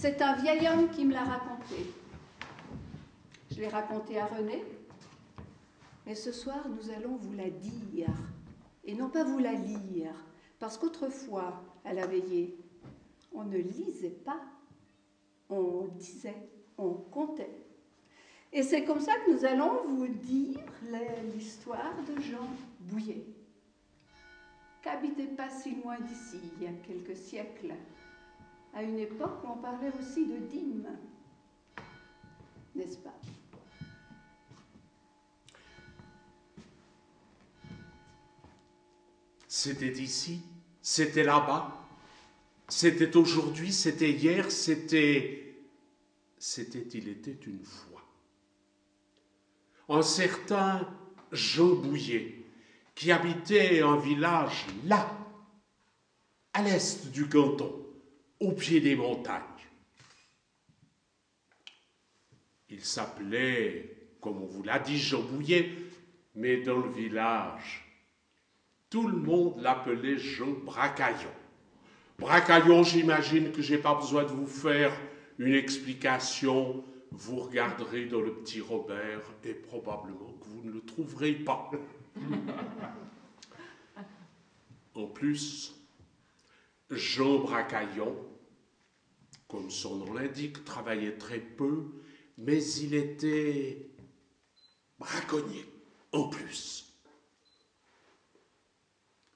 C'est un vieil homme qui me l'a raconté. Je l'ai raconté à René, mais ce soir nous allons vous la dire, et non pas vous la lire, parce qu'autrefois, à la veillée, on ne lisait pas, on disait, on comptait. Et c'est comme ça que nous allons vous dire l'histoire de Jean Bouillet, qu'habitait pas si loin d'ici, il y a quelques siècles, à une époque on parlait aussi de dîmes, n'est-ce pas? C'était ici, c'était là-bas, c'était aujourd'hui, c'était hier, c'était... C'était il était une fois. Un certain Jean Bouillet, qui habitait un village là, à l'est du canton, au pied des montagnes. Il s'appelait, comme on vous l'a dit, Jean Bouillet, mais dans le village, tout le monde l'appelait Jean Bracaillon. Bracaillon, j'imagine que j'ai pas besoin de vous faire une explication. Vous regarderez dans le petit Robert et probablement que vous ne le trouverez pas. en plus, Jean Bracaillon, comme son nom l'indique, travaillait très peu, mais il était braconnier en plus.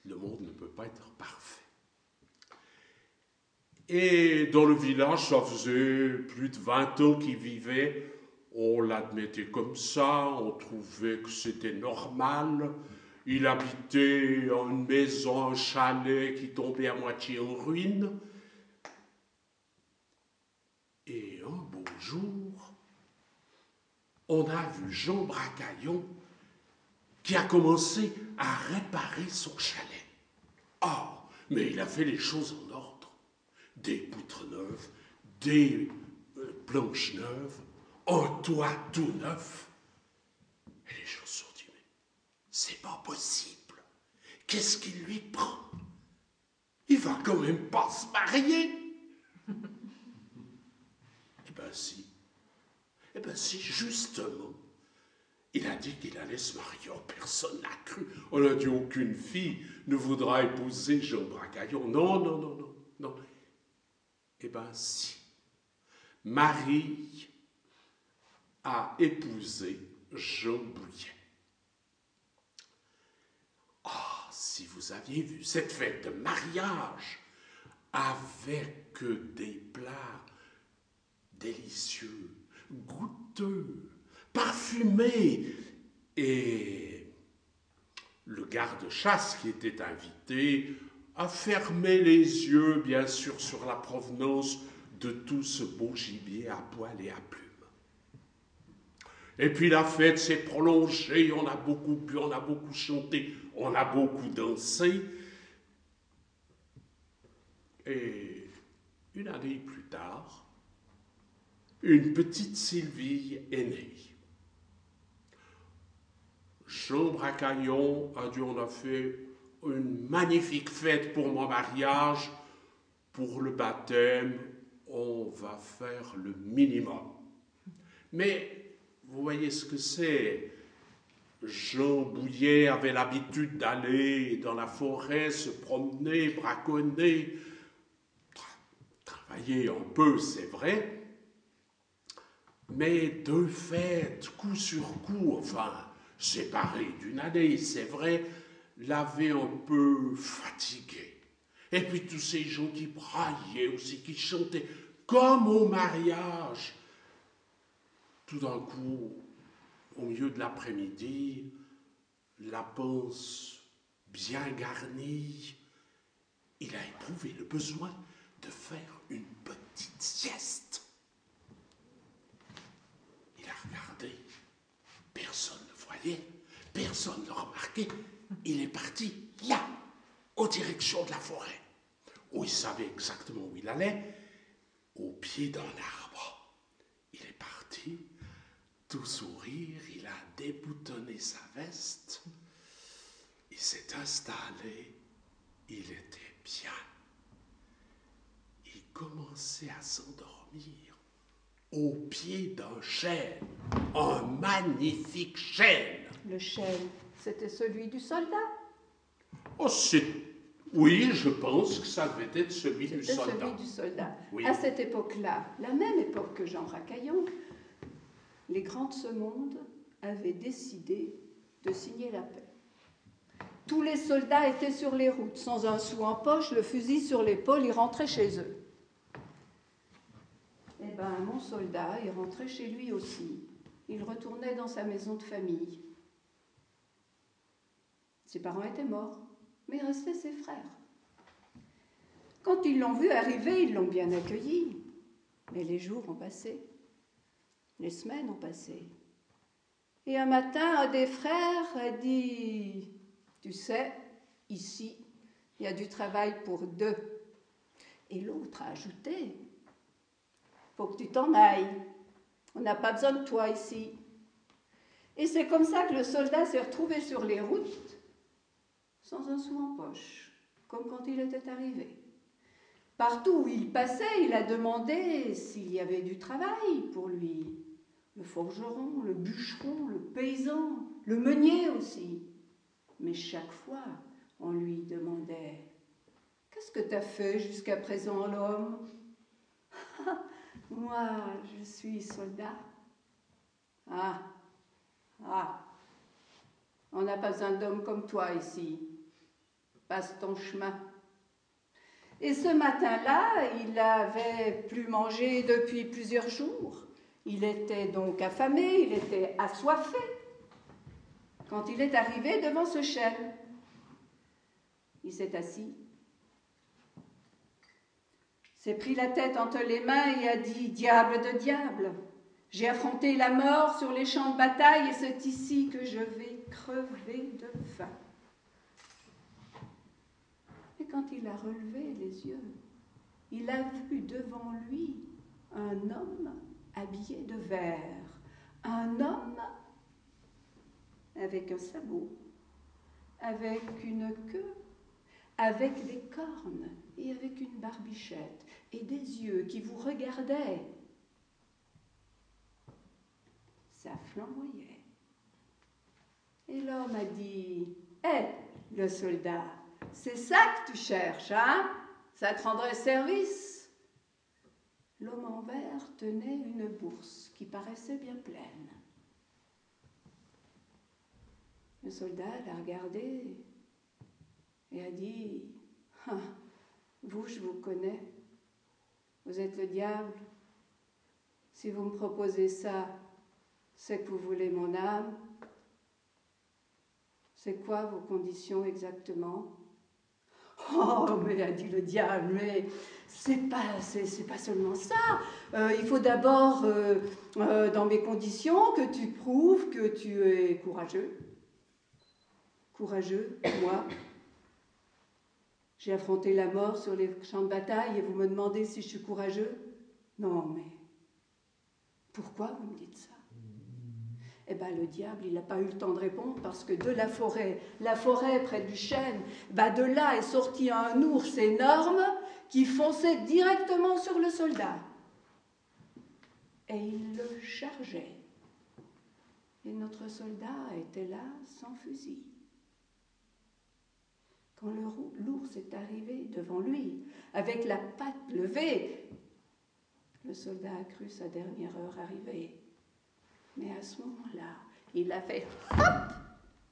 Le monde ne peut pas être parfait. Et dans le village, ça faisait plus de 20 ans qu'il vivait. On l'admettait comme ça, on trouvait que c'était normal. Il habitait une maison, un chalet qui tombait à moitié en ruine. Et un beau jour, on a vu Jean Bracaillon qui a commencé à réparer son chalet. Oh, mais il a fait les choses en ordre. Des poutres neuves, des euh, planches neuves, un toit tout neuf. Et les gens se sont dit, mais c'est pas possible. Qu'est-ce qui lui prend? Il va quand même pas se marier. Si. Eh ben si, justement. Il a dit qu'il allait se marier. Oh, personne n'a cru. On a dit aucune fille ne voudra épouser Jean Bracaillon. Non, non, non, non, non. Eh bien, si. Marie a épousé Jean Bouillet. Ah, si vous aviez vu cette fête de mariage avec des plats délicieux, goûteux, parfumés et le garde-chasse qui était invité a fermé les yeux, bien sûr, sur la provenance de tout ce beau gibier à poil et à plumes. Et puis la fête s'est prolongée, on a beaucoup bu, on a beaucoup chanté, on a beaucoup dansé. Et une année plus tard, une petite Sylvie est née. Jean Bracaillon a dit on a fait une magnifique fête pour mon mariage. Pour le baptême, on va faire le minimum. Mais vous voyez ce que c'est. Jean Bouillet avait l'habitude d'aller dans la forêt, se promener, braconner, travailler un peu, c'est vrai, mais deux fêtes, coup sur coup, enfin, séparé d'une année, c'est vrai, l'avait un peu fatigué. Et puis tous ces gens qui braillaient aussi, qui chantaient comme au mariage. Tout d'un coup, au milieu de l'après-midi, la panse bien garnie, il a éprouvé le besoin de faire une petite sieste. Il a regardé, personne personne ne l'a remarqué. Il est parti là, en direction de la forêt, où il savait exactement où il allait, au pied d'un arbre. Il est parti, tout sourire, il a déboutonné sa veste, il s'est installé, il était bien. Il commençait à s'endormir au pied d'un chêne, un magnifique chêne. Le chêne, c'était celui du soldat? Oh, c'est... Oui, je pense que ça devait être celui du soldat. celui du soldat. Oui. À cette époque-là, la même époque que Jean Racaillon, les grands de ce monde avaient décidé de signer la paix. Tous les soldats étaient sur les routes, sans un sou en poche, le fusil sur l'épaule, ils rentraient chez eux. Bien, mon soldat, il rentrait chez lui aussi. Il retournait dans sa maison de famille. Ses parents étaient morts, mais il restait ses frères. Quand ils l'ont vu arriver, ils l'ont bien accueilli. Mais les jours ont passé, les semaines ont passé. Et un matin, un des frères a dit, tu sais, ici, il y a du travail pour deux. Et l'autre a ajouté, faut que tu t'en ailles. On n'a pas besoin de toi ici. Et c'est comme ça que le soldat s'est retrouvé sur les routes sans un sou en poche, comme quand il était arrivé. Partout où il passait, il a demandé s'il y avait du travail pour lui. Le forgeron, le bûcheron, le paysan, le meunier aussi. Mais chaque fois, on lui demandait Qu'est-ce que tu as fait jusqu'à présent, l'homme Moi, je suis soldat. Ah, ah, on n'a pas besoin d'hommes comme toi ici. Passe ton chemin. Et ce matin-là, il n'avait plus mangé depuis plusieurs jours. Il était donc affamé, il était assoiffé. Quand il est arrivé devant ce chêne, il s'est assis, s'est pris la tête entre les mains et a dit Diable de diable, j'ai affronté la mort sur les champs de bataille et c'est ici que je vais crever de faim. Et quand il a relevé les yeux, il a vu devant lui un homme habillé de vert, un homme avec un sabot, avec une queue, avec des cornes et avec une barbichette et des yeux qui vous regardaient. Ça flamboyait. Et l'homme a dit Hé, le soldat, c'est ça que tu cherches, hein? Ça te rendrait service? L'homme en vert tenait une bourse qui paraissait bien pleine. Le soldat l'a regardé et a dit Ah, Vous, je vous connais. Vous êtes le diable. Si vous me proposez ça, c'est que vous voulez mon âme. C'est quoi vos conditions exactement? Oh, mais a dit le diable, mais c'est pas, pas seulement ça. Euh, il faut d'abord, euh, euh, dans mes conditions, que tu prouves que tu es courageux. Courageux, moi. J'ai affronté la mort sur les champs de bataille et vous me demandez si je suis courageux Non, mais pourquoi vous me dites ça? Eh bien, le diable, il n'a pas eu le temps de répondre parce que de la forêt, la forêt près du chêne, de là est sorti un ours énorme qui fonçait directement sur le soldat. Et il le chargeait. Et notre soldat était là sans fusil. L'ours est arrivé devant lui, avec la patte levée, le soldat a cru sa dernière heure arriver. Mais à ce moment-là, il a fait hop,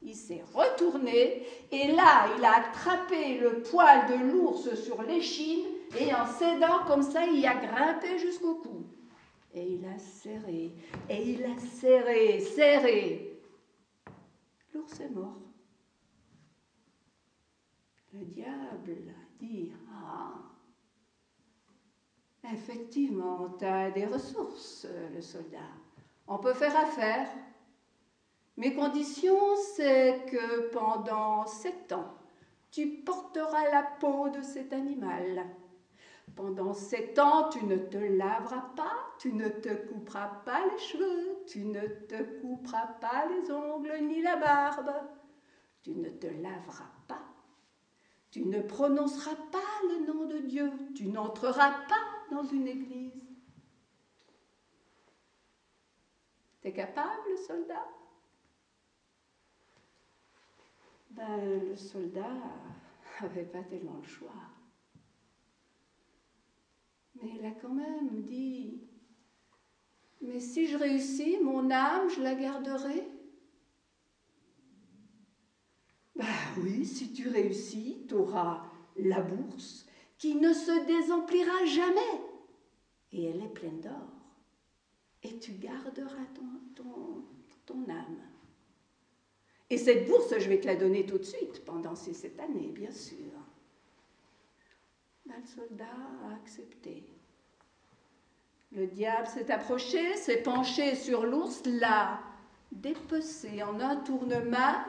il s'est retourné et là, il a attrapé le poil de l'ours sur l'échine et en s'aidant comme ça, il a grimpé jusqu'au cou. Et il a serré, et il a serré, serré. L'ours est mort. Le diable dit Ah, effectivement, tu as des ressources, le soldat on peut faire affaire. Mes conditions, c'est que pendant sept ans, tu porteras la peau de cet animal. Pendant sept ans, tu ne te laveras pas, tu ne te couperas pas les cheveux, tu ne te couperas pas les ongles ni la barbe, tu ne te laveras pas, tu ne prononceras pas le nom de Dieu, tu n'entreras pas dans une église. T'es capable, soldat? Ben, le soldat avait pas tellement le choix. Mais il a quand même dit, mais si je réussis, mon âme, je la garderai. Ben oui, si tu réussis, tu auras la bourse qui ne se désemplira jamais. Et elle est pleine d'or. Et tu garderas ton, ton, âme. Et cette bourse, je vais te la donner tout de suite, pendant ces sept années, bien sûr. Ben, le soldat a accepté. Le diable s'est approché, s'est penché sur l'ours, l'a dépecé en un tournement,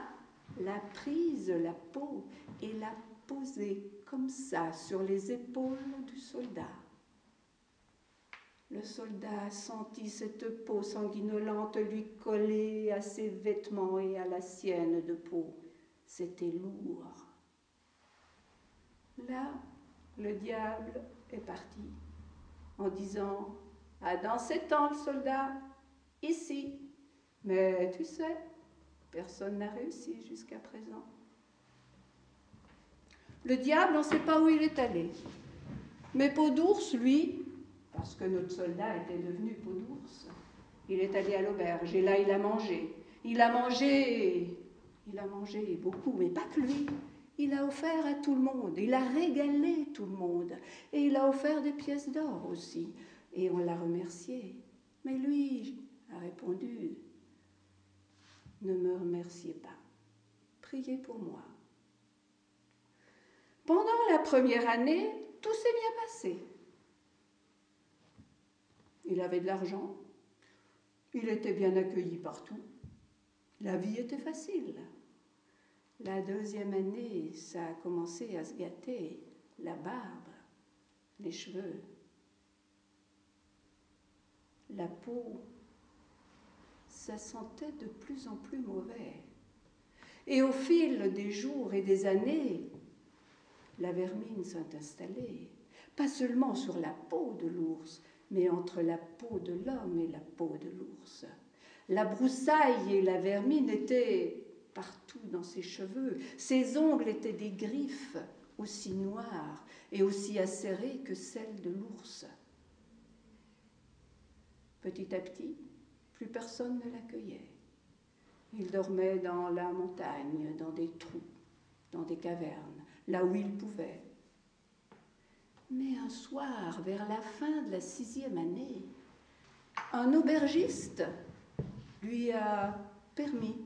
l'a prise la peau et l'a posée comme ça sur les épaules du soldat. Le soldat sentit cette peau sanguinolente lui coller à ses vêtements et à la sienne de peau. C'était lourd. Là, le diable est parti en disant À dans sept le soldat, ici. Mais tu sais, personne n'a réussi jusqu'à présent. Le diable, on ne sait pas où il est allé. Mais Peau d'ours, lui, parce que notre soldat était devenu Peau d'ours, il est allé à l'auberge et là il a mangé. Il a mangé, il a mangé beaucoup, mais pas que lui. Il a offert à tout le monde, il a régalé tout le monde et il a offert des pièces d'or aussi. Et on l'a remercié. Mais lui a répondu, ne me remerciez pas, priez pour moi. Pendant la première année, tout s'est bien passé. Il avait de l'argent, il était bien accueilli partout, la vie était facile. La deuxième année, ça a commencé à se gâter, la barbe, les cheveux, la peau, ça sentait de plus en plus mauvais. Et au fil des jours et des années, la vermine s'est installée, pas seulement sur la peau de l'ours, mais entre la peau de l'homme et la peau de l'ours. La broussaille et la vermine étaient partout dans ses cheveux, ses ongles étaient des griffes aussi noires et aussi acérées que celles de l'ours. Petit à petit, plus personne ne l'accueillait. Il dormait dans la montagne, dans des trous, dans des cavernes là où il pouvait. Mais un soir, vers la fin de la sixième année, un aubergiste lui a permis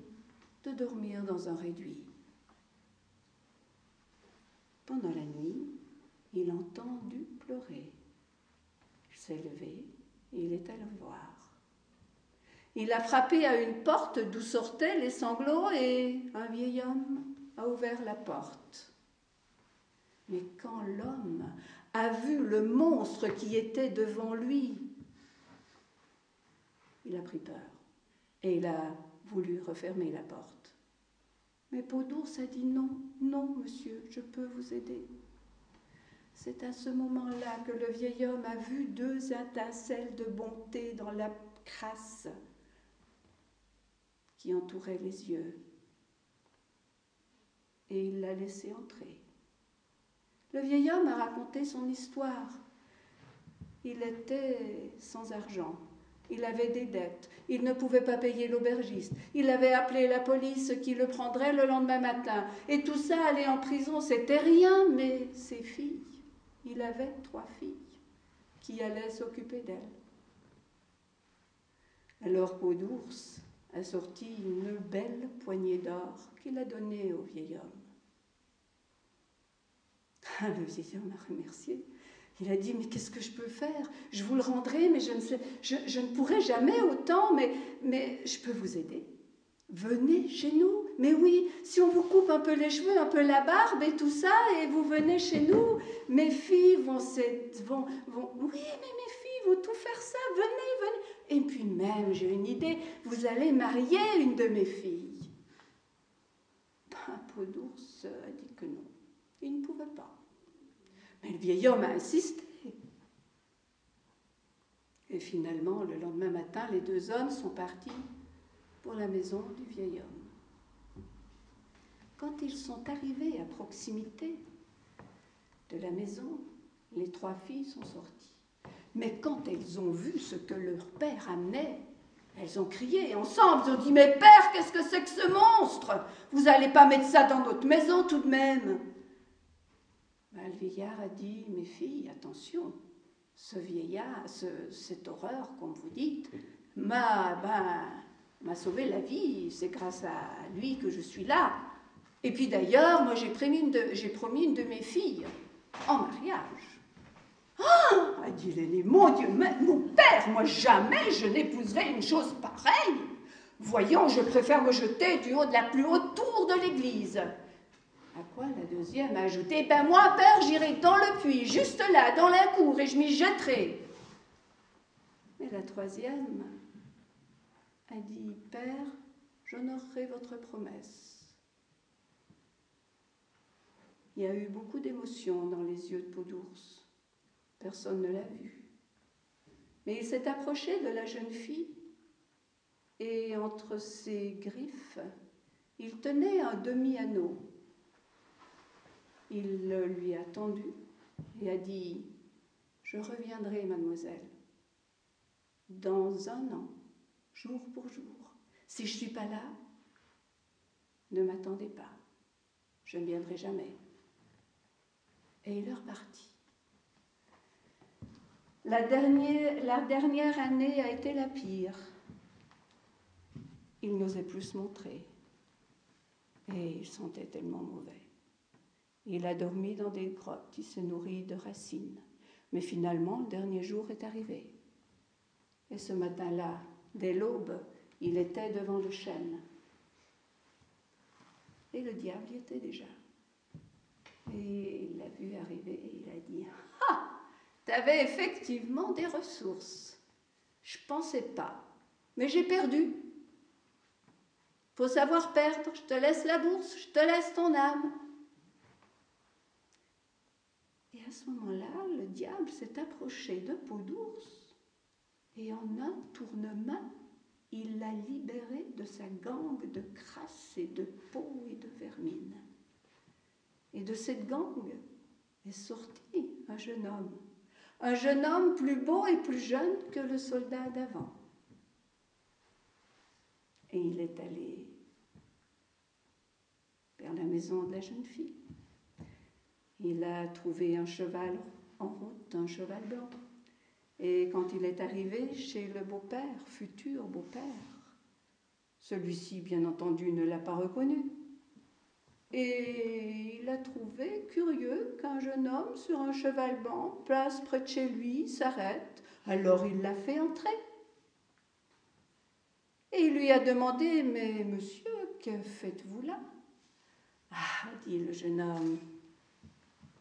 de dormir dans un réduit. Pendant la nuit, il a entendu pleurer. Il s'est levé et il est allé voir. Il a frappé à une porte d'où sortaient les sanglots et un vieil homme a ouvert la porte. Mais quand l'homme a vu le monstre qui était devant lui, il a pris peur et il a voulu refermer la porte. Mais Peau d'ours a dit non, non, monsieur, je peux vous aider. C'est à ce moment-là que le vieil homme a vu deux étincelles de bonté dans la crasse entourait les yeux. Et il l'a laissé entrer. Le vieil homme a raconté son histoire. Il était sans argent. Il avait des dettes. Il ne pouvait pas payer l'aubergiste. Il avait appelé la police qui le prendrait le lendemain matin. Et tout ça, aller en prison, c'était rien, mais ses filles. Il avait trois filles qui allaient s'occuper d'elle. Alors Peau d'ours a sorti une belle poignée d'or qu'il a donnée au vieil homme. Le vieil homme a remercié. Il a dit, mais qu'est-ce que je peux faire? Je vous le rendrai, mais je ne, sais, je, ne pourrai jamais autant, mais, mais je peux vous aider. Venez chez nous. Mais oui, si on vous coupe un peu les cheveux, un peu la barbe et tout ça, et vous venez chez nous, mes filles vont, vont, vont oui, mais mes filles vont tout faire ça, venez, venez. Et puis même, j'ai une idée, vous allez marier une de mes filles. Un peau d'ours a dit que non, il ne pouvait pas. Mais le vieil homme a insisté. Et finalement, le lendemain matin, les deux hommes sont partis pour la maison du vieil homme. Quand ils sont arrivés à proximité de la maison, les trois filles sont sorties. Mais quand elles ont vu ce que leur père amenait, elles ont crié ensemble, elles ont dit Mais père, qu'est-ce que c'est que ce monstre? Vous n'allez pas mettre ça dans notre maison tout de même ben, Le vieillard a dit Mes filles, attention, ce vieillard, cette horreur, comme vous dites, m'a ben, sauvé la vie. C'est grâce à lui que je suis là. Et puis d'ailleurs, moi j'ai promis une de mes filles en mariage. Dit mon Dieu, mon père, moi jamais je n'épouserai une chose pareille. Voyons, je préfère me jeter du haut de la plus haute tour de l'église. À quoi la deuxième a ajouté Ben moi, père, j'irai dans le puits, juste là, dans la cour, et je m'y jetterai. Mais la troisième a dit Père, j'honorerai votre promesse. Il y a eu beaucoup d'émotions dans les yeux de Peau. Personne ne l'a vu. Mais il s'est approché de la jeune fille et entre ses griffes, il tenait un demi-anneau. Il lui a tendu et a dit Je reviendrai, mademoiselle, dans un an jour pour jour. Si je ne suis pas là, ne m'attendez pas. Je ne viendrai jamais. Et il est reparti. La dernière, année a été la pire. Il n'osait plus se montrer. Et il sentait tellement mauvais. Il a dormi dans des grottes, il se nourrit de racines. Mais finalement, le dernier jour est arrivé. Et ce matin-là, Dès l'aube, il était devant le chêne. Et le diable y était déjà. Et il l'a vu arriver et il a dit Ah T'avais effectivement des ressources. Je pensais pas. Mais j'ai perdu. Faut savoir perdre. Je te laisse la bourse, je te laisse ton âme. Et à ce moment-là, le diable s'est approché de peau d'ours et en un tournement, il l'a libéré de sa gangue de crasse et de peau et de vermine. Et de cette gangue est sorti un jeune homme, un jeune homme plus beau et plus jeune que le soldat d'avant. Et il est allé vers la maison de la jeune fille. Il a trouvé un cheval en route, un cheval blanc. Et quand il est arrivé chez le beau-père, futur beau-père, celui-ci, bien entendu, ne l'a pas reconnu. Et il a trouvé curieux qu'un jeune homme sur un cheval blanc place près de chez lui, s'arrête. Alors il l'a fait entrer. Et il lui a demandé Mais monsieur, que faites-vous là? Ah, dit le jeune homme,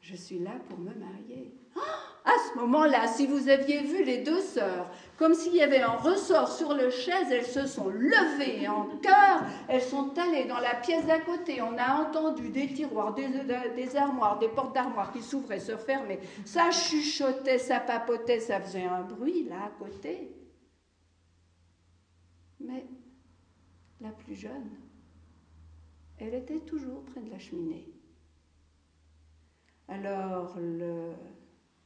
je suis là pour me marier. Ah à ce moment-là, si vous aviez vu les deux sœurs, comme s'il y avait un ressort sur le chaise, elles se sont levées en chœur, elles sont allées dans la pièce d'à côté. On a entendu des tiroirs, des, armoires, des portes d'armoires qui s'ouvraient, se fermaient. Ça chuchotait, ça papotait, ça faisait un bruit là à côté. Mais la plus jeune, elle était toujours près de la cheminée. Alors le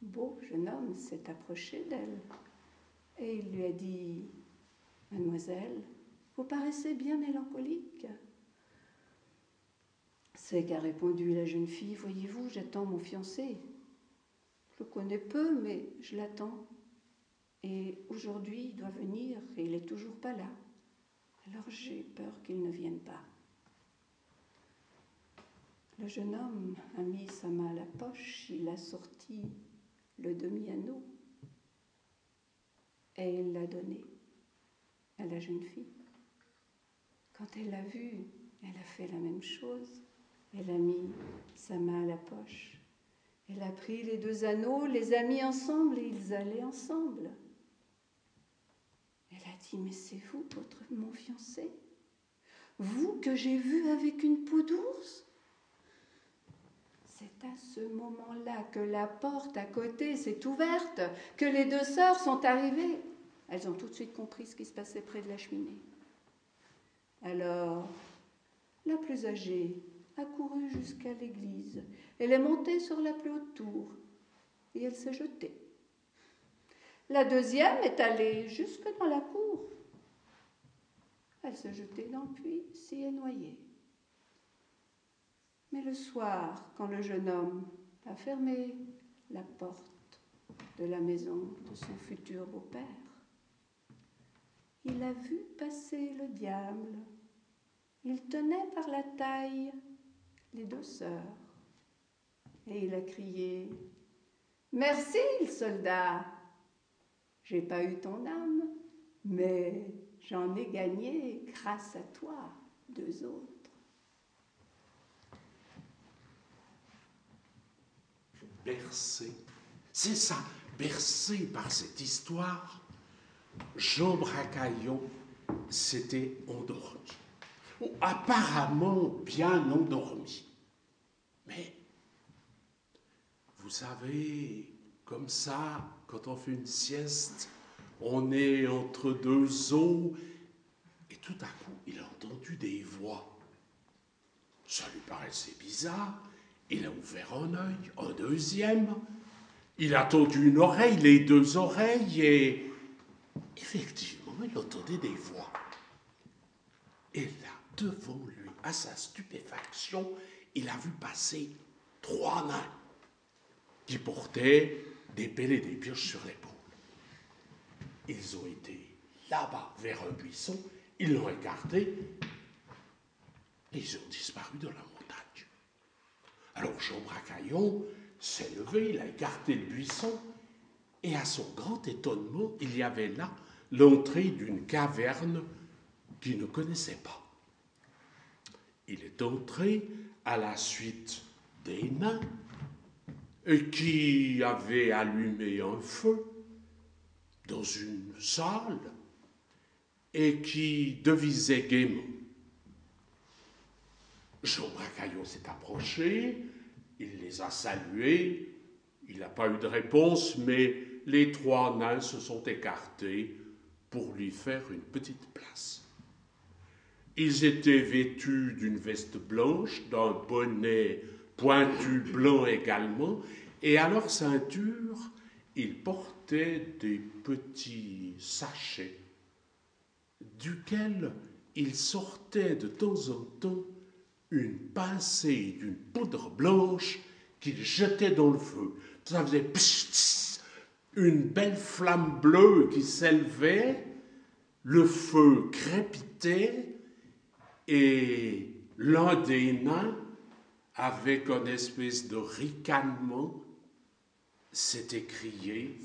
beau jeune homme s'est approché d'elle et il lui a dit Mademoiselle, vous paraissez bien mélancolique. C'est qu'a répondu la jeune fille Voyez-vous, j'attends mon fiancé. Je le connais peu, mais je l'attends. Et aujourd'hui, il doit venir et il n'est toujours pas là. Alors j'ai peur qu'il ne vienne pas. Le jeune homme a mis sa main à la poche, il a sorti le demi-anneau, et il l'a donné à la jeune fille. Quand elle l'a vu, elle a fait la même chose. Elle a mis sa main à la poche. Elle a pris les deux anneaux, les a mis ensemble et ils allaient ensemble. Elle a dit, mais c'est vous, votre, mon fiancé? Vous que j'ai vu avec une peau d'ours? C'est à ce moment-là que la porte à côté s'est ouverte, que les deux sœurs sont arrivées. Elles ont tout de suite compris ce qui se passait près de la cheminée. Alors, la plus âgée a couru jusqu'à l'église. Elle est montée sur la plus haute tour et elle s'est jetée. La deuxième est allée jusque dans la cour. Elle s'est jetée dans le puits, s'y est noyée. Mais le soir, quand le jeune homme a fermé la porte de la maison de son futur beau-père, il a vu passer le diable. Il tenait par la taille les deux sœurs. Et il a crié Merci, soldat. J'ai pas eu ton âme, mais j'en ai gagné grâce à toi, deux autres. Bercé, c'est ça, bercé par cette histoire, Jean Bracaillon s'était endormi, apparemment bien endormi. Mais, vous savez, comme ça, quand on fait une sieste, on est entre deux eaux, et tout à coup, il a entendu des voix. Ça lui paraissait bizarre. Il a ouvert un œil, un deuxième. Il a tendu une oreille, les deux oreilles, et effectivement, il entendait des voix. Et là, devant lui, à sa stupéfaction, il a vu passer trois nains qui portaient des pelles et des pioches sur l'épaule. Ils ont été là-bas, vers un buisson, ils l'ont écarté, et ils ont disparu dans la montagne. Alors Jean Bracaillon s'est levé, il a écarté le buisson, et à son grand étonnement, il y avait là l'entrée d'une caverne qu'il ne connaissait pas. Il est entré à la suite des nains qui avaient allumé un feu dans une salle et qui devisaient gaiement. Jean Bracaillon s'est approché, il les a salués, il n'a pas eu de réponse, mais les trois nains se sont écartés pour lui faire une petite place. Ils étaient vêtus d'une veste blanche, d'un bonnet pointu blanc également, et à leur ceinture, ils portaient des petits sachets duquel il sortait de temps en temps une pincée d'une poudre blanche qu'il jetait dans le feu. Ça faisait une belle flamme bleue qui s'élevait, le feu crépitait et l'un des nains, avec une espèce de ricanement, s'était crié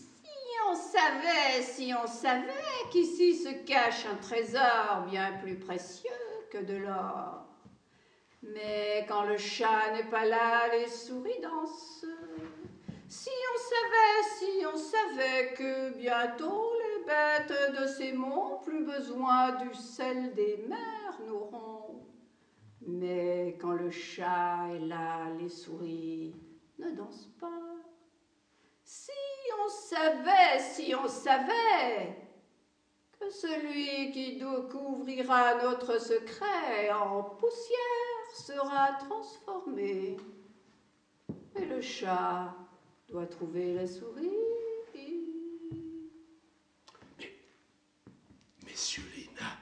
on savait, si on savait qu'ici se cache un trésor bien plus précieux que de l'or. Mais quand le chat n'est pas là, les souris dansent. Si on savait, si on savait que bientôt les bêtes de ces monts, plus besoin du sel des mers, n'auront. Mais quand le chat est là, les souris ne dansent pas. Si on savait, si on savait que celui qui découvrira notre secret en poussière sera transformé. Et le chat doit trouver la souris. Mais, messieurs les nains,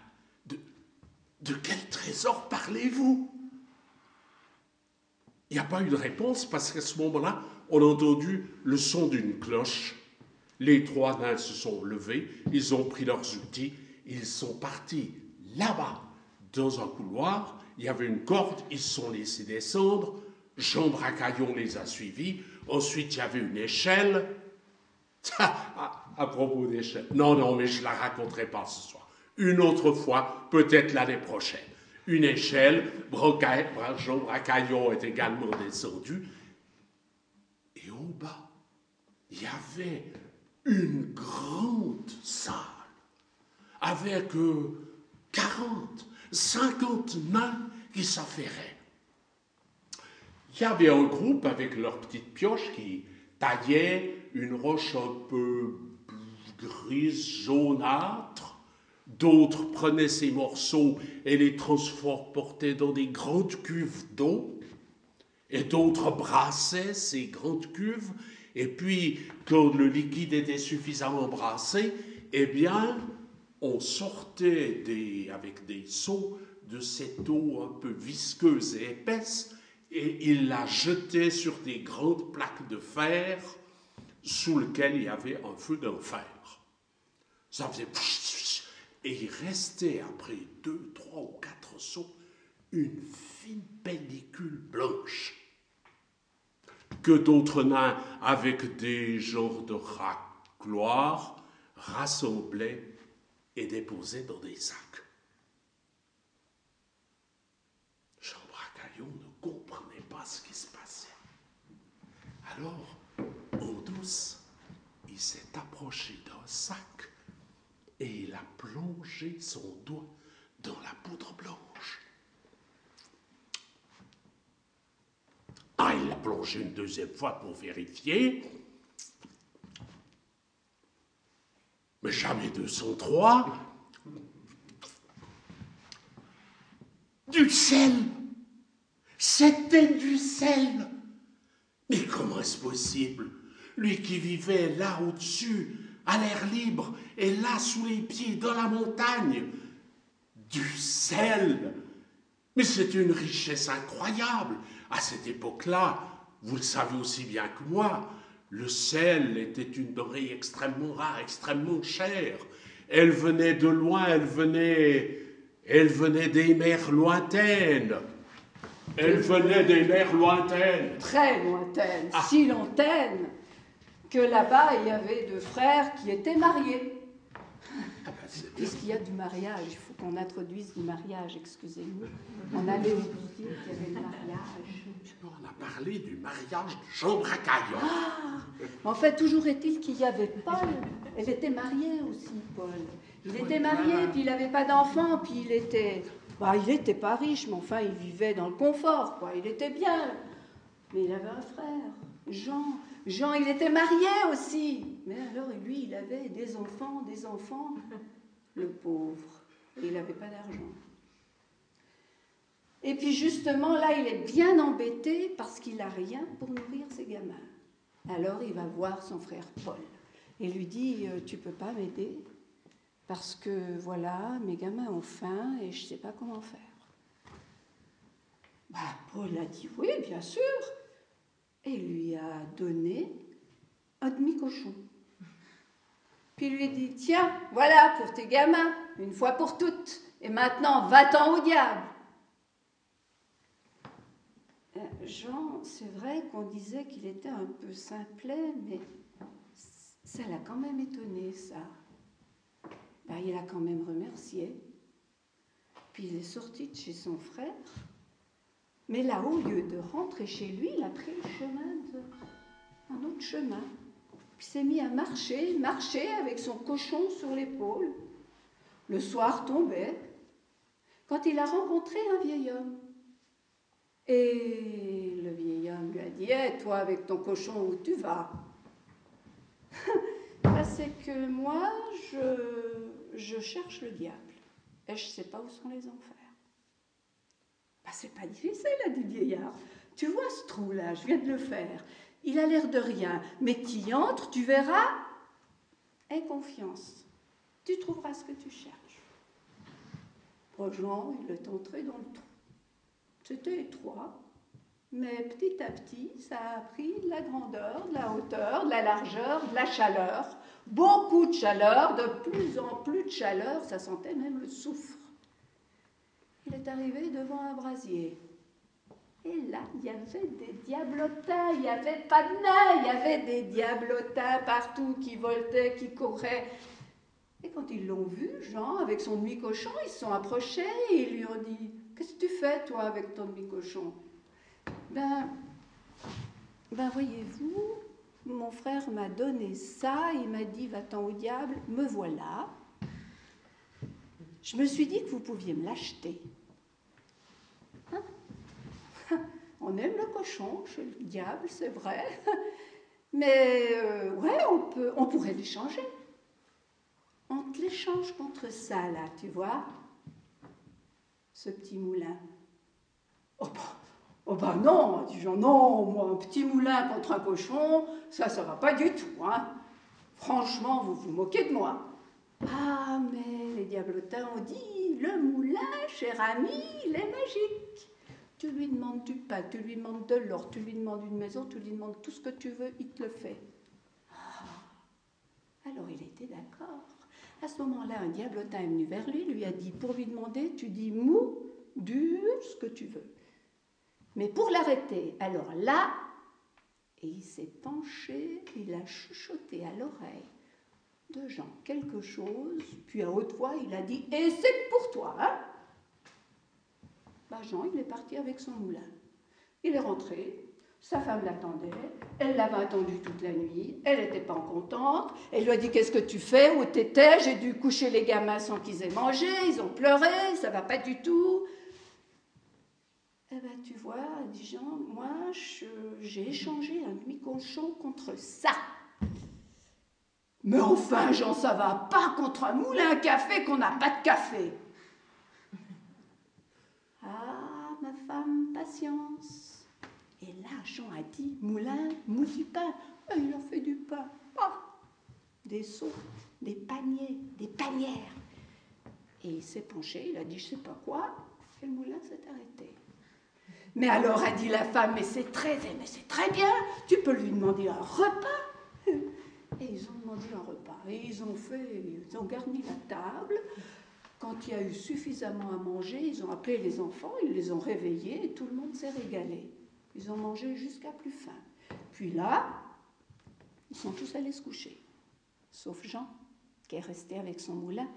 de, de quel trésor parlez-vous? Il n'y a pas eu de réponse parce qu'à ce moment-là, on a entendu le son d'une cloche. Les trois nains se sont levés, ils ont pris leurs outils, ils sont partis là-bas, dans un couloir. Il y avait une corde, ils se sont laissés descendre. Jean Bracaillon les a suivis. Ensuite, il y avait une échelle. à, à propos d'échelle. Non, non, mais je ne la raconterai pas ce soir. Une autre fois, peut-être l'année prochaine. Une échelle, Jean Bracaillon est également descendu bas, il y avait une grande salle avec 40, 50 nains qui s'affairaient. il y avait un groupe avec leurs petites pioches qui taillaient une roche un peu grise, jaunâtre. D'autres prenaient ces morceaux et les transportaient dans des grandes cuves d'eau. Et d'autres brassaient ces grandes cuves. Et puis, quand le liquide était suffisamment brassé, eh bien, on sortait des, avec des seaux de cette eau un peu visqueuse et épaisse, et il la jetait sur des grandes plaques de fer sous lesquelles il y avait un feu d'enfer. Ça faisait et il restait après deux, trois ou quatre sauts une fine pellicule blanche que d'autres nains avec des genres de racloirs rassemblaient et déposaient dans des sacs. Jean Bracaillon ne comprenait pas ce qui se passait. Alors, en douce, il s'est approché d'un sac et il a plongé son doigt dans la poudre blanche. Ah, il l'a plongé une deuxième fois pour vérifier. Jamais 203. Du sel. C'était du sel. Mais comment est-ce possible? Lui qui vivait là au-dessus, à l'air libre, et là sous les pieds, dans la montagne, du sel. Mais c'est une richesse incroyable. À cette époque-là, vous le savez aussi bien que moi, le sel était une denrée extrêmement rare, extrêmement chère. Elle venait de loin, elle venait, elle venait des mers lointaines. Elle venait des mers lointaines. Très lointaines, ah. si lointaines que là-bas, il y avait deux frères qui étaient mariés. Ah bah, Puisqu'il y a du mariage, il faut qu'on introduise du mariage, excusez-nous. On allait dire qu'il y avait du mariage. On a parlé du mariage de Jean Bracaillon. Ah, en fait, toujours est-il qu'il y avait Paul. Elle était mariée aussi, Paul. Il était marié, puis il n'avait pas d'enfant, puis il était... Bah, il n'était pas riche, mais enfin, il vivait dans le confort, quoi. Il était bien. Mais il avait un frère, Jean. Jean, il était marié aussi. Mais alors, lui, il avait des enfants, des enfants. Le pauvre. Et il n'avait pas d'argent. Et puis justement, là, il est bien embêté parce qu'il n'a rien pour nourrir ses gamins. Alors, il va voir son frère Paul et lui dit, euh, tu peux pas m'aider parce que voilà, mes gamins ont faim et je ne sais pas comment faire. Bah, Paul a dit, oui, bien sûr et lui a donné un demi-cochon. Puis lui dit Tiens, voilà pour tes gamins, une fois pour toutes, et maintenant va-t'en au diable. Euh, Jean, c'est vrai qu'on disait qu'il était un peu simplet, mais ça l'a quand même étonné, ça. Ben, il a quand même remercié. Puis il est sorti de chez son frère. Mais là, au lieu de rentrer chez lui, il a pris le chemin de... un autre chemin. Puis s'est mis à marcher, marcher avec son cochon sur l'épaule. Le soir tombait, quand il a rencontré un vieil homme. Et le vieil homme lui a dit hey, toi, avec ton cochon, où tu vas? Ben, C'est que moi, je, cherche le diable. Et je ne sais pas où sont les enfers. Bah, c'est pas difficile, a dit le vieillard. Tu vois ce trou-là, je viens de le faire. Il a l'air de rien, mais tu y entres, tu verras. Aie confiance. Tu trouveras ce que tu cherches. Jean, il est entré dans le trou. C'était étroit, mais petit à petit, ça a pris de la grandeur, de la hauteur, de la largeur, de la chaleur, beaucoup de chaleur, de plus en plus de chaleur, ça sentait même le soufre il est arrivé devant un brasier. Et là, il y avait des diablotins, il n'y avait pas de nains, il y avait des diablotins partout qui voltaient, qui couraient. Et quand ils l'ont vu, Jean, avec son demi-cochon, ils se sont approchés et ils lui ont dit Qu'est-ce que tu fais, toi, avec ton demi-cochon? Ben, ben voyez-vous, mon frère m'a donné ça, il m'a dit Va-t'en au diable, me voilà. Je me suis dit que vous pouviez me l'acheter. On aime le cochon chez le diable, c'est vrai. Mais euh, ouais, on, pourrait l'échanger. On te l'échange contre ça, là, tu vois Ce petit moulin. Oh bah, oh bah non, Jean, non, moi, un petit moulin contre un cochon, ça, ça va pas du tout, hein. Franchement, vous vous moquez de moi. Ah, mais les diablotins ont dit, le moulin, cher ami, il est magique. Tu lui demandes du pain, tu lui demandes de l'or, tu lui demandes une maison, tu lui demandes tout ce que tu veux, il te le fait. Ah. Alors il était d'accord. À ce moment-là, un diablotin est venu vers lui, lui a dit, pour lui demander, tu dis mou, dur, ce que tu veux. Mais pour l'arrêter, alors là, et il s'est penché, il a chuchoté à l'oreille de Jean quelque chose, puis à haute voix, il a dit Et c'est pour toi, hein Jean, il est parti avec son moulin. Il est rentré, sa femme l'attendait, elle l'avait attendu toute la nuit, elle n'était pas contente, elle lui a dit Qu'est-ce que tu fais? Où t'étais? J'ai dû coucher les gamins sans qu'ils aient mangé, ils ont pleuré, ça va pas du tout. Eh ben, tu vois, dit Jean, moi, j'ai échangé un demi-cochon contre ça. Mais enfin, Jean, ça va pas contre un moulin à café qu'on n'a pas de café. Patience. Et là, Jean a dit, Moulin, moule du pain. Il en fait du pain. Ah, des seaux, des paniers, des panières. Et il s'est penché, il a dit, je sais pas quoi, et le moulin s'est arrêté. Mais alors a dit la femme, mais c'est très, mais c'est très bien, tu peux lui demander un repas. Et ils ont demandé un repas. Et ils ont fait, ils ont garni la table. Quand il y a eu suffisamment à manger, ils ont appelé les enfants, ils les ont réveillés et tout le monde s'est régalé. Ils ont mangé jusqu'à plus faim. Puis là, ils sont tous allés se coucher, sauf Jean, qui est resté avec son moulin.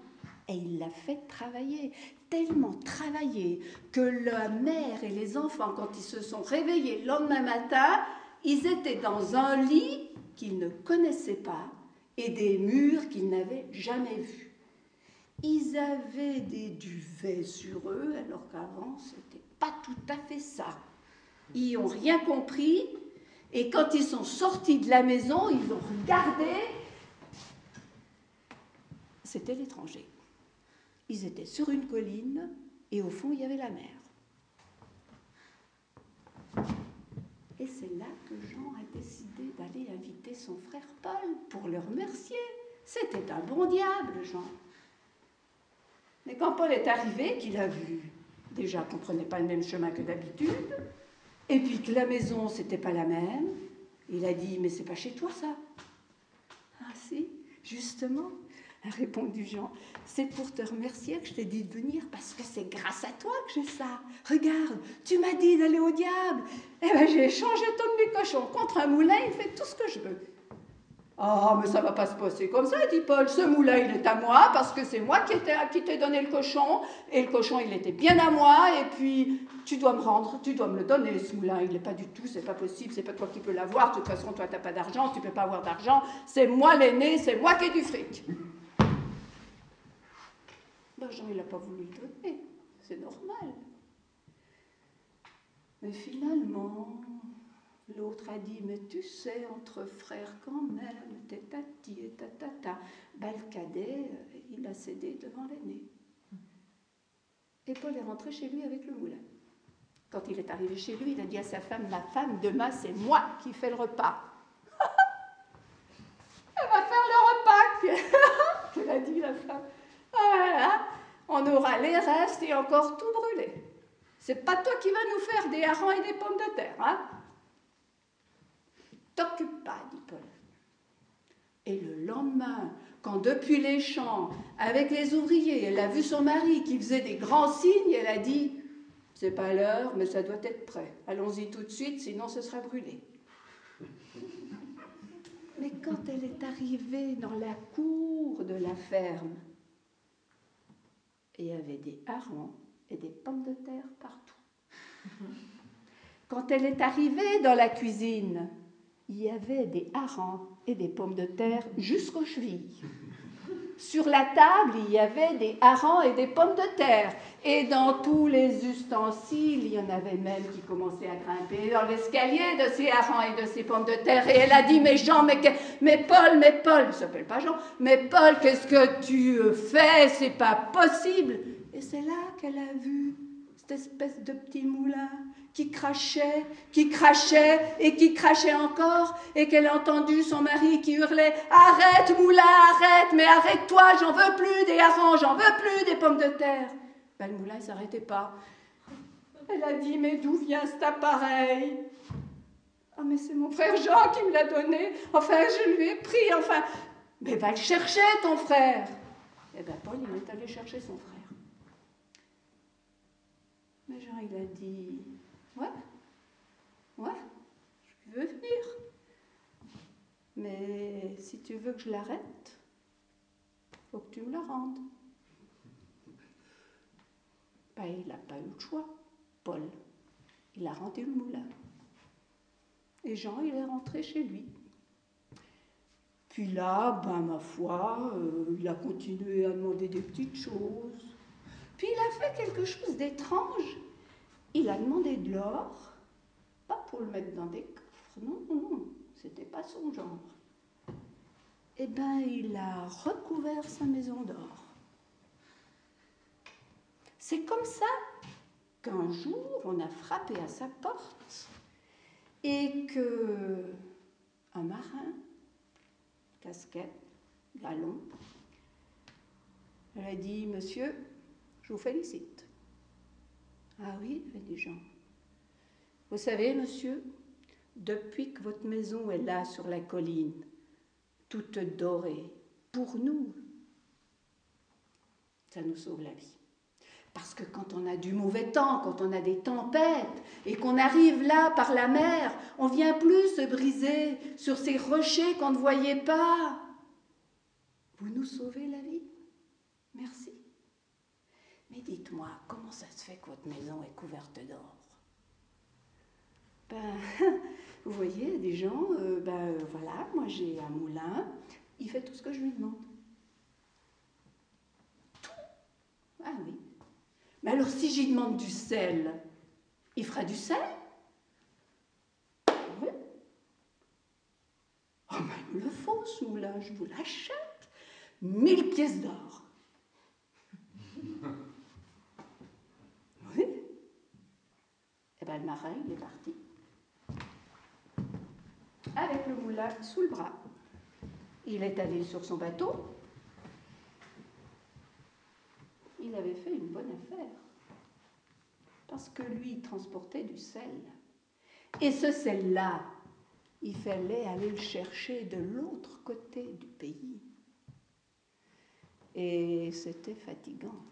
Et il l'a fait travailler, tellement travailler, que la mère et les enfants, quand ils se sont réveillés le lendemain matin, ils étaient dans un lit qu'ils ne connaissaient pas et des murs qu'ils n'avaient jamais vus. Ils avaient des duvets sur eux, alors qu'avant, c'était pas tout à fait ça. Ils n'ont rien compris, et quand ils sont sortis de la maison, ils ont regardé. C'était l'étranger. Ils étaient sur une colline, et au fond, il y avait la mer. Et c'est là que Jean a décidé d'aller inviter son frère Paul pour le remercier. C'était un bon diable, Jean. Mais quand Paul est arrivé, qu'il a vu déjà qu'on ne prenait pas le même chemin que d'habitude, et puis que la maison, c'était pas la même, il a dit Mais c'est pas chez toi ça Ah si, justement, a répondu Jean, c'est pour te remercier que je t'ai dit de venir parce que c'est grâce à toi que j'ai ça. Regarde, tu m'as dit d'aller au diable. Eh bien, j'ai échangé ton cochon contre un moulin, il fait tout ce que je veux. Ah, mais ça va pas se passer comme ça, dit Paul. Ce moulin, il est à moi parce que c'est moi qui, t'ai donné le cochon. Et le cochon, il était bien à moi. Et puis, tu dois me rendre, tu dois me le donner. Ce moulin, il n'est pas du tout, c'est pas possible, c'est pas toi qui peux l'avoir. De toute façon, toi, t'as pas d'argent, tu peux pas avoir d'argent. C'est moi l'aîné, c'est moi qui ai du fric. L'argent, il n'a pas voulu le donner. C'est normal. Mais finalement, L'autre a dit, mais tu sais, entre frères quand même, t'es tati et tatata. Le cadet, euh, il a cédé devant l'aîné. Et Paul est rentré chez lui avec le moulin. Quand il est arrivé chez lui, il a dit à sa femme, ma femme, demain, c'est moi qui fais le repas. Elle va faire le repas, qu'elle a dit la femme. Voilà, on aura les restes et encore tout brûlé. C'est pas toi qui vas nous faire des harengs et des pommes de terre, hein T'occupe pas, dit Paul. Et le lendemain, quand depuis les champs, avec les ouvriers, elle a vu son mari qui faisait des grands signes, elle a dit C'est pas l'heure, mais ça doit être prêt. Allons-y tout de suite, sinon ce sera brûlé. Mais quand elle est arrivée dans la cour de la ferme, il y avait des harengs et des pommes de terre partout. Quand elle est arrivée dans la cuisine, il y avait des harengs et des pommes de terre jusqu'aux chevilles. sur la table, il y avait des harengs et des pommes de terre. Et dans tous les ustensiles, il y en avait même qui commençaient à grimper dans l'escalier de ces harengs et de ces pommes de terre. Et elle a dit, mais Jean, mais, Paul, mais Paul, il s'appelle pas Jean, mais Paul, qu'est-ce que tu fais? C'est pas possible. Et c'est là qu'elle a vu cette espèce de petit moulin qui crachait, qui crachait et qui crachait encore, et qu'elle a entendu son mari qui hurlait Arrête, moulin, arrête, mais arrête-toi, j'en veux plus des harengs, j'en veux plus des pommes de terre. Ben, le moulin ne s'arrêtait pas. Elle a dit Mais d'où vient cet appareil? Ah, mais c'est mon frère Jean qui me l'a donné. Enfin, je lui ai pris, enfin. Mais va le chercher, ton frère. Eh bien, Paul, il est allé chercher son frère. Mais Jean, il a dit Ouais, ouais, je veux venir. Mais si tu veux que je l'arrête, faut que tu me le rendes. Ben, il n'a pas eu le choix, Paul. Il a rendu le moulin. Et Jean, il est rentré chez lui. Puis là, ben ma foi, euh, il a continué à demander des petites choses. Puis il a fait quelque chose d'étrange. Il a demandé de l'or, pas pour le mettre dans des coffres, non, non, non, c'était pas son genre. Eh bien, il a recouvert sa maison d'or. C'est comme ça qu'un jour, on a frappé à sa porte et que un marin, casquette, galon, elle a dit Monsieur, je vous félicite. Ah oui, dit Jean. Vous savez, monsieur, depuis que votre maison est là sur la colline, toute dorée, pour nous, ça nous sauve la vie. Parce que quand on a du mauvais temps, quand on a des tempêtes, et qu'on arrive là par la mer, on vient plus se briser sur ces rochers qu'on ne voyait pas. Vous nous sauvez la vie. Mais dites-moi, comment ça se fait que votre maison est couverte d'or? Ben, vous voyez, des gens, euh, ben voilà, moi j'ai un moulin, il fait tout ce que je lui demande. Tout Ah oui. Mais alors si j'y demande du sel, il fera du sel? Oui. Oh, mais le faut ce moulin, je vous l'achète. Mille pièces d'or. Le marin, il est parti. Avec le moulin sous le bras. Il est allé sur son bateau. Il avait fait une bonne affaire. Parce que lui, il transportait du sel. Et ce sel-là, il fallait aller le chercher de l'autre côté du pays. Et c'était fatigant.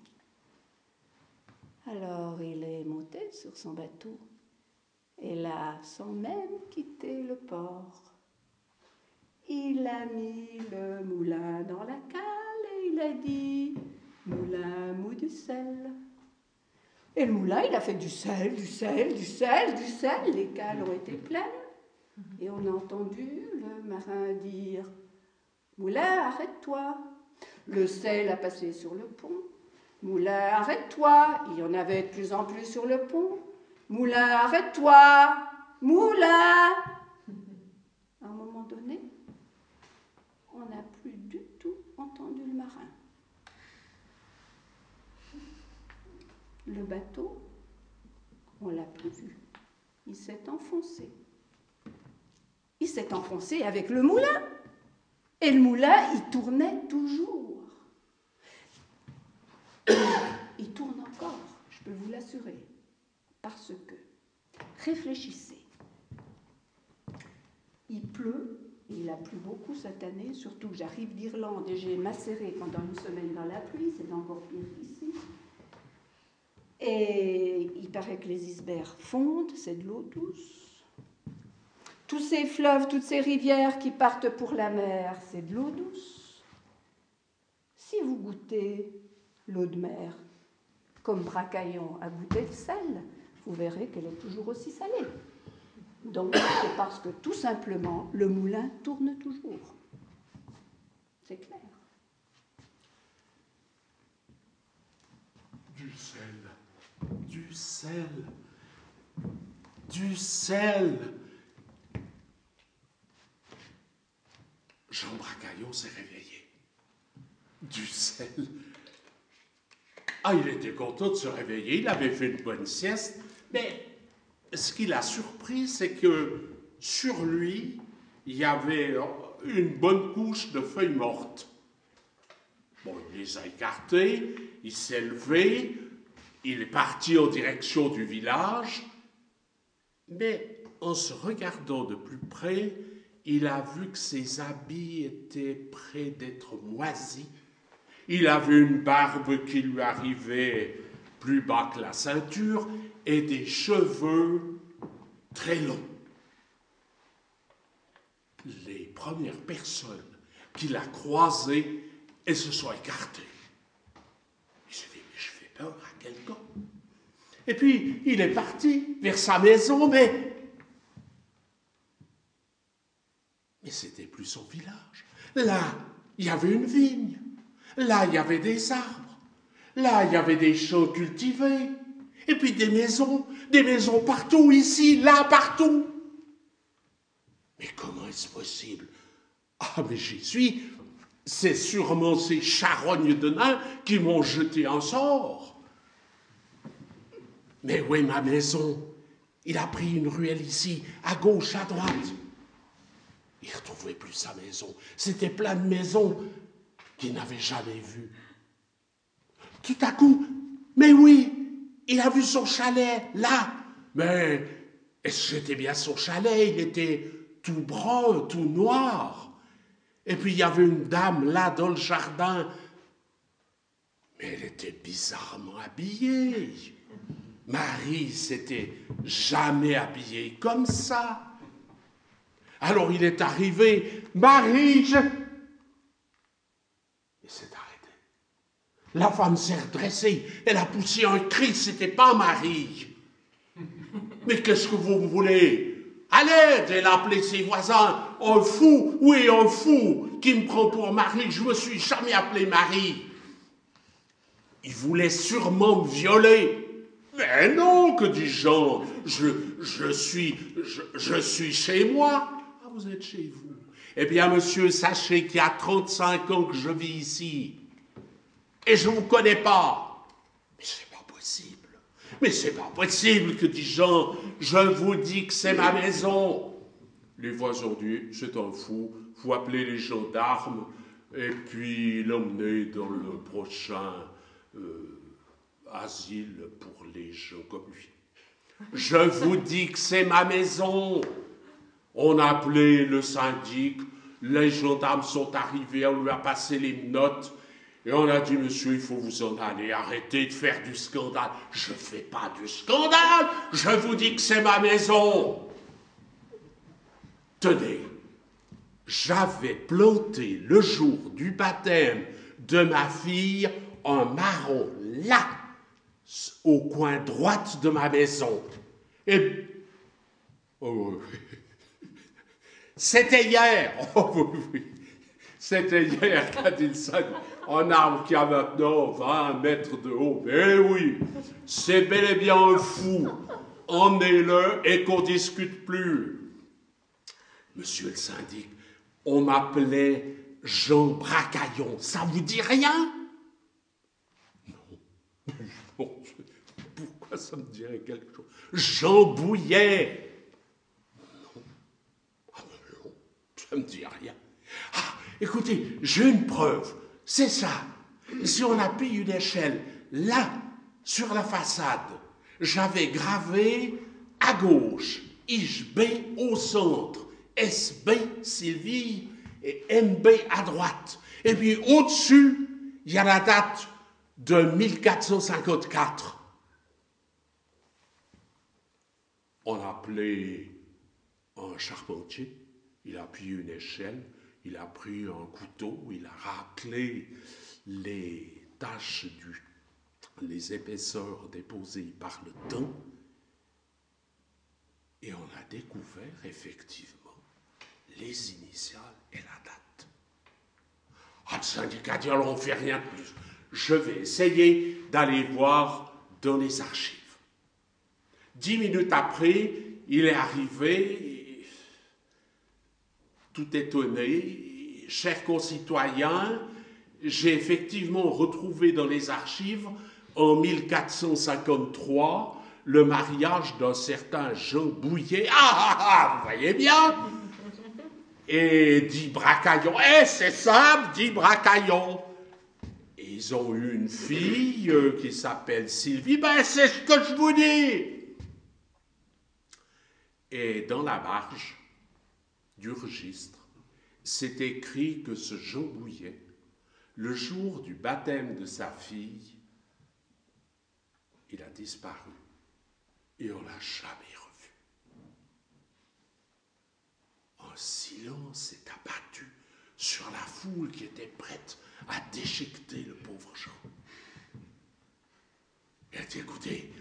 Alors il est monté sur son bateau, et là, sans même quitter le port, il a mis le moulin dans la cale et il a dit Moulin, mou du sel. Et le moulin, il a fait du sel, du sel, du sel, du sel. Les cales ont été pleines. Et on a entendu le marin dire Moulin, arrête-toi. Le sel a passé sur le pont. Moulin, arrête-toi. Il y en avait de plus en plus sur le pont. Moulin, arrête-toi. Moulin. À un moment donné, on n'a plus du tout entendu le marin. Le bateau, on l'a plus vu. Il s'est enfoncé. Il s'est enfoncé avec le moulin. Et le moulin, il tournait toujours. Il tourne encore, je peux vous l'assurer, parce que réfléchissez. Il pleut, il a plu beaucoup cette année, surtout que j'arrive d'Irlande et j'ai macéré pendant une semaine dans la pluie, c'est encore pire qu'ici. Et il paraît que les icebergs fondent, c'est de l'eau douce. Tous ces fleuves, toutes ces rivières qui partent pour la mer, c'est de l'eau douce. Si vous goûtez l'eau de mer, comme Bracaillon a goûté le sel, vous verrez qu'elle est toujours aussi salée. Donc c'est parce que tout simplement, le moulin tourne toujours. C'est clair. Du sel, du sel, du sel. Jean Bracaillon s'est réveillé. Du sel. Ah, il était content de se réveiller, il avait fait une bonne sieste mais ce qui l'a surpris, c'est que sur lui, il y avait une bonne couche de feuilles mortes. Bon, il les a écartées, il s'est levé, il est parti en direction du village, mais en se regardant de plus près, il a vu que ses habits étaient près d'être moisis. Il avait une barbe qui lui arrivait plus bas que la ceinture et des cheveux très longs. Les premières personnes qu'il a croisées, elles se sont écartées. Il s'est dit, mais je fais peur à quelqu'un. Et puis, il est parti vers sa maison, mais Mais c'était plus son village. Là, il y avait une vigne. Là, il y avait des arbres. Là, il y avait des champs cultivés. Et puis des maisons, des maisons partout, ici, là, partout. Mais comment est-ce possible? Ah, mais j'y suis. C'est sûrement ces charognes de nains qui m'ont jeté un sort. Mais où est ma maison? Il a pris une ruelle ici, à gauche, à droite. Il ne retrouvait plus sa maison. C'était plein de maisons qu'il n'avait jamais vues. Tout à coup, mais oui, il a vu son chalet, là. Mais c'était bien son chalet Il était tout brun, tout noir. Et puis il y avait une dame là dans le jardin. Mais elle était bizarrement habillée. Marie s'était jamais habillée comme ça. Alors il est arrivé, Marie, je... La femme s'est redressée, elle a poussé un cri, c'était pas Marie. Mais qu'est-ce que vous voulez? À l'aide, elle a appelé ses voisins. Un fou, oui, un fou, qui me prend pour Marie. Je me suis jamais appelé Marie. Il voulait sûrement me violer. Mais non, que dit Jean je, suis, je, je suis chez moi vous êtes chez vous Eh bien, monsieur, sachez qu'il y a 35 ans que je vis ici. Et je ne vous connais pas. Mais c'est pas possible. Mais c'est pas possible que dit Jean. Je vous dis que c'est ma maison. Les voisins disent, c'est un fou. Vous appelez les gendarmes et puis l'emmener dans le prochain euh, asile pour les gens comme lui. Je vous dis que c'est ma maison. On a appelé le syndic, les gendarmes sont arrivés, on lui a passé les notes, et on a dit, monsieur, il faut vous en aller, arrêtez de faire du scandale. Je ne fais pas du scandale, je vous dis que c'est ma maison. Tenez, j'avais planté le jour du baptême de ma fille un marron là, au coin droite de ma maison. Et. Oh, c'était hier. Oh oui, oui. C'était hier ça, un arbre qui a maintenant 20 mètres de haut. Eh oui, c'est bel et bien un fou. Emmenez-le et qu'on discute plus. Monsieur le syndic, on m'appelait Jean Bracaillon. Ça vous dit rien? Non. Pourquoi ça me dirait quelque chose? Jean Bouillet. Ça me dit rien. Ah, écoutez, j'ai une preuve. C'est ça. Si on appuie une échelle là, sur la façade, j'avais gravé à gauche IHB au centre, SB Sylvie et MB à droite. Et puis au-dessus, il y a la date de 1454. On a appelé un charpentier il a pris une échelle, il a pris un couteau, il a raclé les taches du, les épaisseurs déposées par le temps, et on a découvert effectivement les initiales et la date. Ah, le syndicat dit alors on fait rien de plus. Je vais essayer d'aller voir dans les archives. Dix minutes après, il est arrivé, tout étonné, cher concitoyen, j'ai effectivement retrouvé dans les archives, en 1453, le mariage d'un certain Jean Bouillet. Ah, ah, ah, vous voyez bien? Et dit Bracaillon. Eh, c'est ça, dit Bracaillon. Ils ont eu une fille euh, qui s'appelle Sylvie. Ben, c'est ce que je vous dis. Et dans la marge registre, c'est écrit que ce Jean Bouillet, le jour du baptême de sa fille, il a disparu et on l'a jamais revu. Un silence s'est abattu sur la foule qui était prête à déchiqueter le pauvre Jean. A dit, écoutez,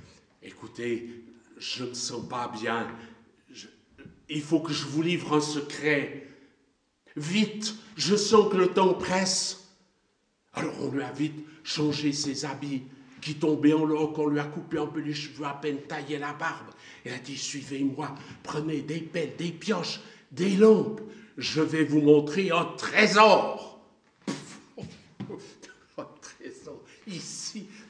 écoutez, je ne sens pas bien. Il faut que je vous livre un secret. Vite, je sens que le temps presse. Alors on lui a vite changé ses habits qui tombaient en l'eau, qu'on lui a coupé un peu les cheveux, à peine taillé la barbe. Il a dit, suivez-moi, prenez des pelles, des pioches, des lampes. Je vais vous montrer un trésor. un trésor, ici,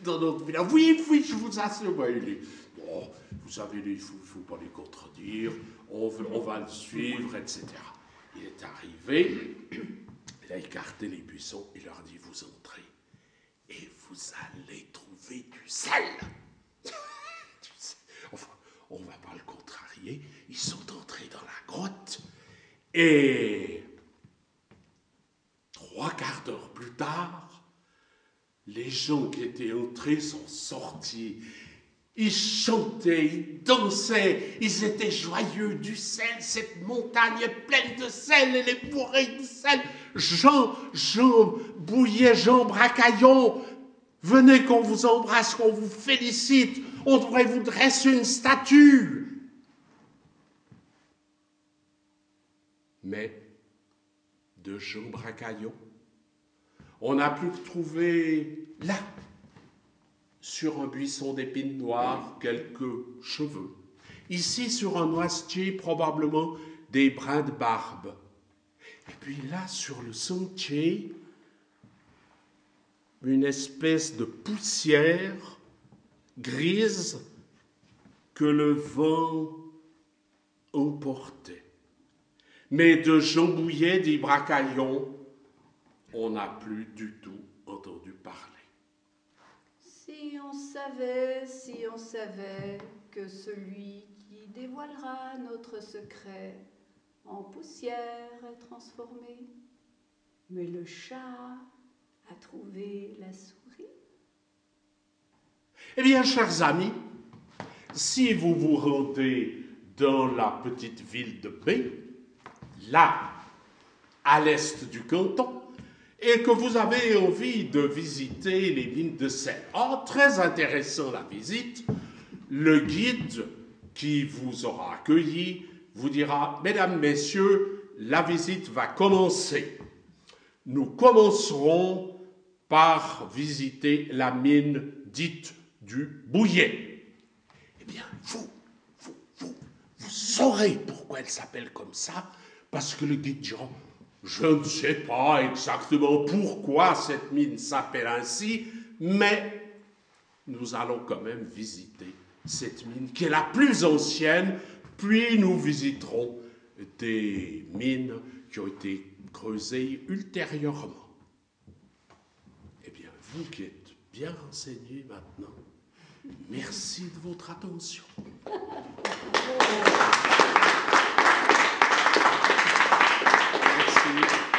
dans notre village. Oui, oui, je vous assure, Bon, vous savez, il ne faut, faut, pas les contredire, on, on va le suivre, etc. Il est arrivé, il a écarté les buissons, il leur dit, vous entrez et vous allez trouver du sel. enfin, on ne va pas le contrarier. Ils sont entrés dans la grotte et trois quarts d'heure plus tard, les gens qui étaient entrés sont sortis ils chantaient, ils dansaient, ils étaient joyeux du sel, cette montagne est pleine de sel, elle est bourrée de sel. Jean, Jean Bouillet, Jean Bracaillon, venez qu'on vous embrasse, qu'on vous félicite, on devrait vous dresser une statue. Mais de Jean Bracaillon, on n'a plus trouvé là sur un buisson d'épines noires quelques cheveux. Ici, sur un noisetier, probablement des brins de barbe. Et puis là, sur le sentier, une espèce de poussière grise que le vent emportait. Mais de Jean Bouillet d'Ibracaillon, on n'a plus du tout entendu parler. Si on savait, si on savait que celui qui dévoilera notre secret en poussière est transformé. Mais le chat a trouvé la souris. Eh bien, chers amis, si vous vous rendez dans la petite ville de B, là, à l'est du canton, et que vous avez envie de visiter les mines de sel. Oh, très intéressant la visite. Le guide qui vous aura accueilli vous dira, Mesdames, Messieurs, la visite va commencer. Nous commencerons par visiter la mine dite du Bouillet. Eh bien, vous, vous, vous, vous saurez pourquoi elle s'appelle comme ça, parce que le guide dira, je ne sais pas exactement pourquoi cette mine s'appelle ainsi, mais nous allons quand même visiter cette mine qui est la plus ancienne, puis nous visiterons des mines qui ont été creusées ultérieurement. Eh bien, vous qui êtes bien renseignés maintenant, merci de votre attention. to meet you.